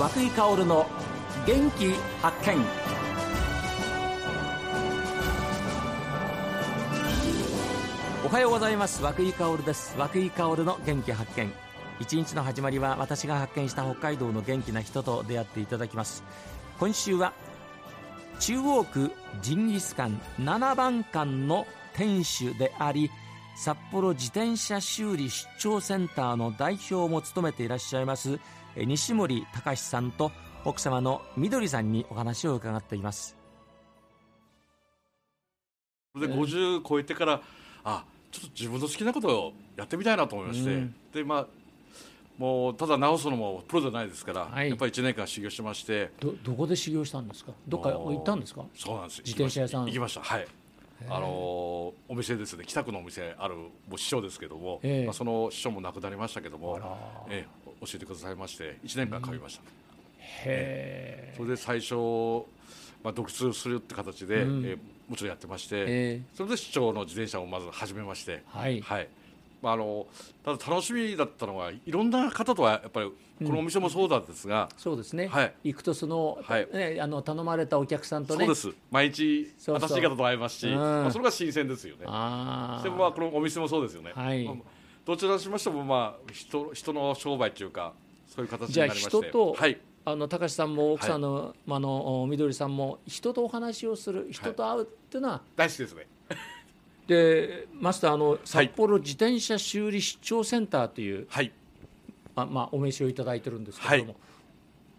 和久井薫の元気発見。おはようございます。和久井薫です。和久井薫の元気発見。一日の始まりは私が発見した北海道の元気な人と出会っていただきます。今週は中央区ジンギスカン7番館の店主であり札幌自転車修理出張センターの代表も務めていらっしゃいます西森隆さんと奥様のみどりさんにお話を伺っています。で50超えてからあちょっと自分の好きなことをやってみたいなと思いまして、うん。でまあもうただ直すのもプロじゃないですから、はい。やっぱり1年間修行してまして。どどこで修行したんですか？どっか行ったんですか？そうなんです。自転車屋さん。行きました。はいあのーお店ですね。北区のお店あるもう師匠ですけども、ええ。まあ、その師匠も亡くなりましたけどもええ教えてくださいまして1年間通いました、へそれで最初、まあ、独立するって形で、うん。ええもちろんやってまして、えそれで市長の自転車をまず始めまして、はい。はい。まあ、あのただ楽しみだったのはいろんな方とはやっぱりこのお店もそうなんですが、そうですね、はい。行くとその,、はい。ね、あの頼まれたお客さんとね。そうです。毎日新しい方と会えますしうん。まあ、それが新鮮ですよね。ああでもまあこのお店もそうですよね。はい。まあどちらにしましてもまあ人人の商売というかそういう形になりまして。人とはい。あの高橋さんも奥さんの,、あのみどりさんも人とお話をする人と会うっていうのは、大好きですね。でマスターあの札幌自転車修理出張センターという、はい。あまあ、お名刺をいただいてるんですけれども、は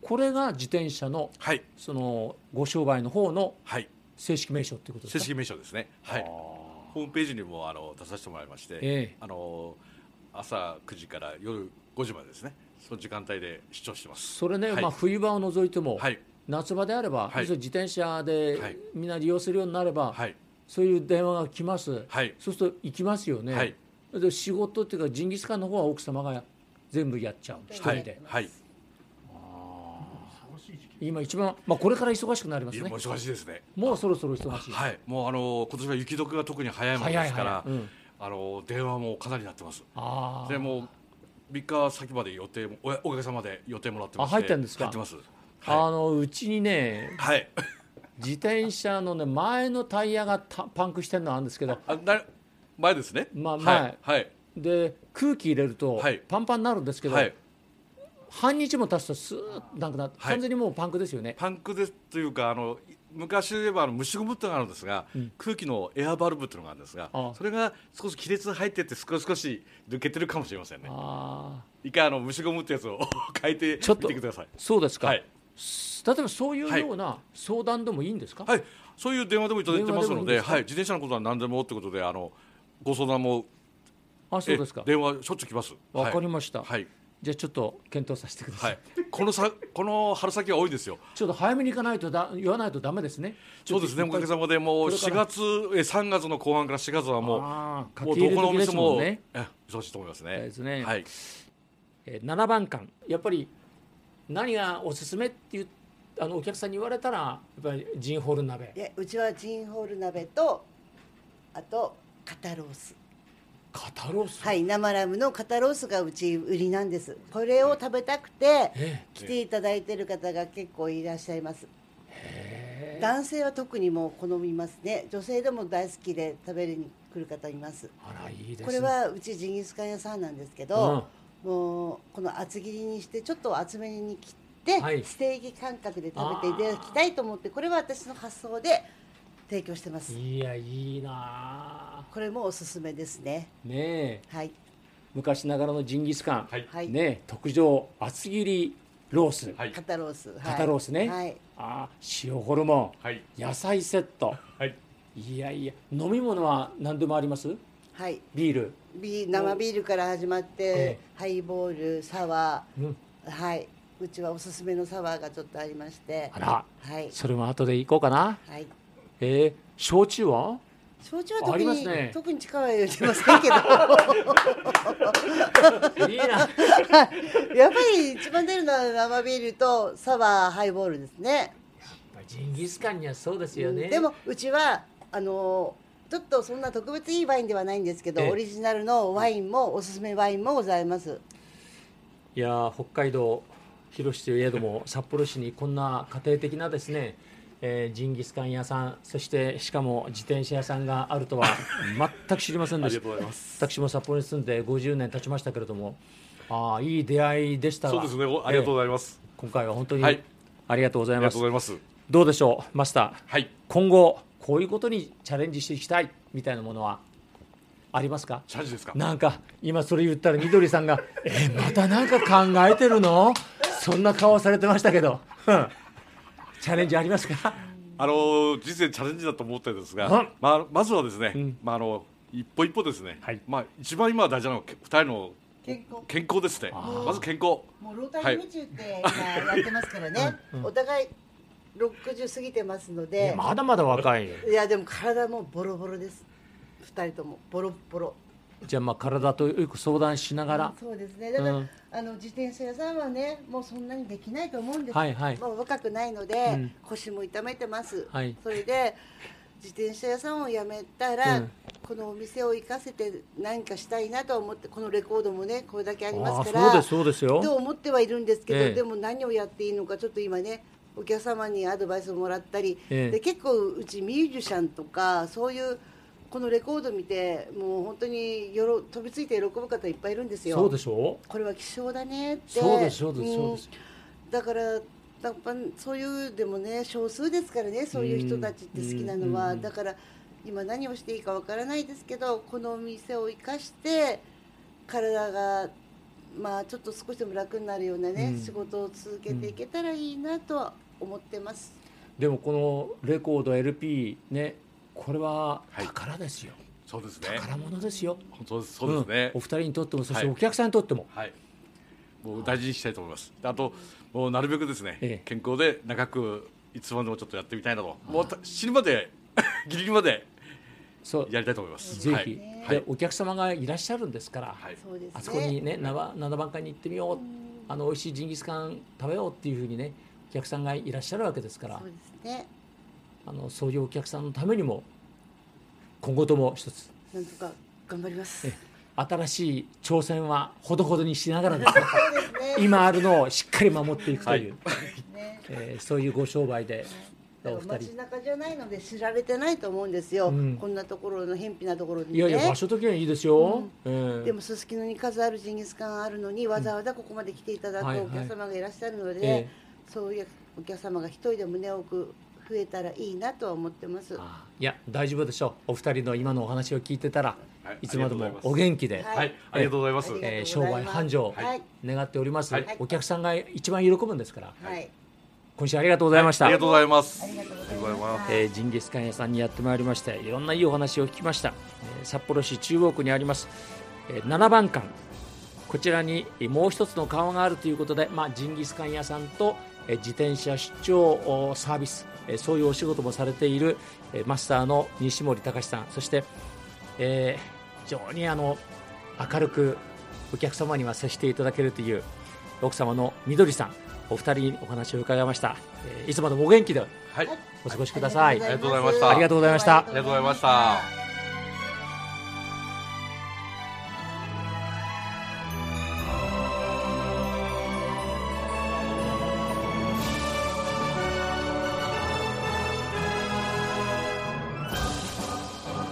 これが自転車のはい。そのご商売の方のはい。正式名称っていうことですか？正式名称ですね。はい。ホームページにもあの出させてもらいまして、ええ。あの朝9時から夜5時までですね。その時間帯で視聴してます。それね、はい。まあ、冬場を除いても、はい。夏場であれば、はい。要するに自転車ではい。みんな利用するようになれば、はいそういう電話が来ます、はいそうすると行きますよね、はいで仕事っていうかジンギスカンの方は奥様が全部やっちゃう一人はいで、はい。今一番、まあ、これから忙しくなりますね忙しいですね。もうそろそろ忙しい、はい。もうあの今年は雪解けが特に早いものですから、うんあの電話もかなりなってます。でもう3日先まで予定もおおかげさまで予定もらってましてあ入ってんですか？入ってます。あはのうちにねい。はい。自転車の、ね、前のタイヤがたパンクしてるのあるんですけど。あな前ですね。まあは前。いはい。で空気入れるとはい。パンパンになるんですけど、はい。半日も経つとスーッとなくなって、はい。完全にもうパンクですよね。パンクですというかあの昔で言えばあの虫ゴムってのがあるんですが、空気のエアバルブっていうのがあるんですがそれが少し亀裂入ってって少し少し抜けてるかもしれませんね。ああ。一回あの虫ゴムってやつを 変えてちょっとみてください。そうですか、はい、例えばそういうような相談でもいいんですか、はい、そういう電話でもいただいてますのではい、自転車のことは何でもってことであのご相談もあそうですか。え電話しょっちゅう来ます。わかりました、はい、じゃあちょっと検討させてくださ、はい。い、このさこの春先は多いですよ。ちょっと早めに行かないとだ言わないとダメですね。そうですね。おかげさまでもう4これから。月え3月の後半から4月はもうもうどこのお店も、ね、え忙しいと思いますね。ですね。はい。えー7番館。やっぱり何がおすすめっていうあのお客さんに言われたらやっぱりジンホール鍋。でうちはジンホール鍋とあと肩ロース。肩ロース、はい生ラムの肩ロースがうち売りなんです。これを食べたくてえ来ていただいてる方が結構いらっしゃいます。え。男性は特にもう好みますね。女性でも大好きで食べに来る方います。あらいいですね。これはうちジンギスカン屋さんなんですけど、もうこの厚切りにしてちょっと厚めに切って、はい。ステーキ感覚で食べていただきたいと思ってこれは私の発想で提供してます。いやいいなあ。これもおすすめですね。ねえ。はい。昔ながらのジンギスカン、はい。はい、ねえ特上厚切りロース、はい。肩ロース、はい。肩ロースね。はい。あ塩ホルモはい。ン野菜セット。はい。いやいや飲み物は何でもあります？はい。ビール、ビー生ビールから始まって、ええ。ハイボールサワうん、ーはい。うちはおすすめのサワーがちょっとありまして。あら。はい。それも後で行こうかな。はい。えー、焼酎は？焼酎はあ特に、ね。特に力は入れてませんけど。いいな。やっぱり一番出るのは生ビールとサワーハイボールですね。ジンギスカンにはそうですよね。でもうちはあのちょっとそんな特別いいワインではないんですけどええ。オリジナルのワインもおすすめワインもございます。いやー北海道広しといえども札幌市にこんな家庭的なですね、えージンギスカン屋さんそしてしかも自転車屋さんがあるとは 全く知りませんでした。ありがとうございます。私も札幌に住んで50年経ちましたけれどもああいい出会いでしたがそうですね。おありがとうございます、えー今回は本当にはい。ありがとうございあります、がとうございます。どうでしょうマスター。はい。今後こういうことにチャレンジしていきたいみたいなものはありますか？チャージですか？なんか今それ言ったらみどりさんが「えまたなんか考えてるの?」そんな顔されてましたけど、うん。チャレンジありますか？あの人生チャレンジだと思ってるんですが、うん。まあ、まずはですね、ん。まあ、あの一歩一歩ですね、はい。まあ、一番今大事なのはけ二人の健康。健康ですねまず健康。もうロータリー宇宙って今やってますからね、お互い60過ぎてますのいでやまだまだ若いいやでも体もボロボロです。二人とも。ボロボロ。じゃあまあ体とよく相談しながら。そうですね。だから、うん。あの自転車屋さんはねもうそんなにできないと思うんです、はいはい。まあ、若くないので、うん。腰も痛めてます、はい。それで自転車屋さんを辞めたら、うん。このお店を生かせて何かしたいなと思ってこのレコードもねこれだけありますから。そうですそうですよ。と思ってはいるんですけど、ええ。でも何をやっていいのかちょっと今ねお客様にアドバイスをもらったり、ええ。で結構うちミュージシャンとかそういうこのレコード見てもう本当によろ飛びついて喜ぶ方いっぱいいるんですよ。そうでしょ？これは希少だねって。そうですそうですだからやっぱそういうでもね少数ですからねそういう人たちって好きなのは、うんだから今何をしていいかわからないですけどこのお店を生かして体がまあちょっと少しでも楽になるようなね、うん。仕事を続けていけたらいいなとは思ってます。でもこのレコード LP ねこれははい。宝ですよ、そうですね。宝物ですよ。本当です。そうですね、ん。お二人にとってもそしてはい。お客さんにとっても、はい。もう大事にしたいと思います。あともうなるべくですね、ええ。健康で長くいつまでもちょっとやってみたいなと。もうた死ぬまで ギリギリまでそう。やりたいと思います。ぜひ、はい。ではい。お客様がいらっしゃるんですから、はい。そうですね。あそこにね七七番会に行ってみよう、あの美味しいジンギスカン食べようっていうふうにねお客さんがいらっしゃるわけですからそうですね。あのそういうお客さんのためにも今後とも一つなんとか頑張ります。え新しい挑戦はほどほどにしながらです。ね。今あるのをしっかり守っていくという、ね。えーそういうご商売で街人。中じゃないので知られてないと思うんですよ、うん。こんなところの偏僻なところにね。いやいや場所的にはいいですよ、うん。えーでもすすきのに数あるジンギスカンあるのにわざわざここまで来ていただくはい。お客様がいらっしゃるので、ええそういうお客様が一人でもね多く増えたらいいなとは思ってます。あいや大丈夫でしょう。お二人の今のお話を聞いてたら、はいい、つまでもお元気で、はいはいありがとうございます、えー商売繁盛、はい。願っております、はい。お客さんが一番喜ぶんですから。はい、今週ありがとうございました、ありがとうございます。ありがとうございま。ます。えージンギスカン屋さんにやってまいりましていろんないいお話を聞きました、えー札幌市中央区にあります、えー7番館。こちらにえーもう一つの顔があるということで、まあ、ジンギスカン屋さんと、えー自転車出張おサービス、えーそういうお仕事もされている、えーマスターの西森隆さん。そして、えー非常にあの明るくお客様には接していただけるという奥様のみどりさん。お二人にお話を伺いました、えーいつまでもお元気ではい。お過ごしください。ありがとうございました。ありがとうございました。ありがとうございました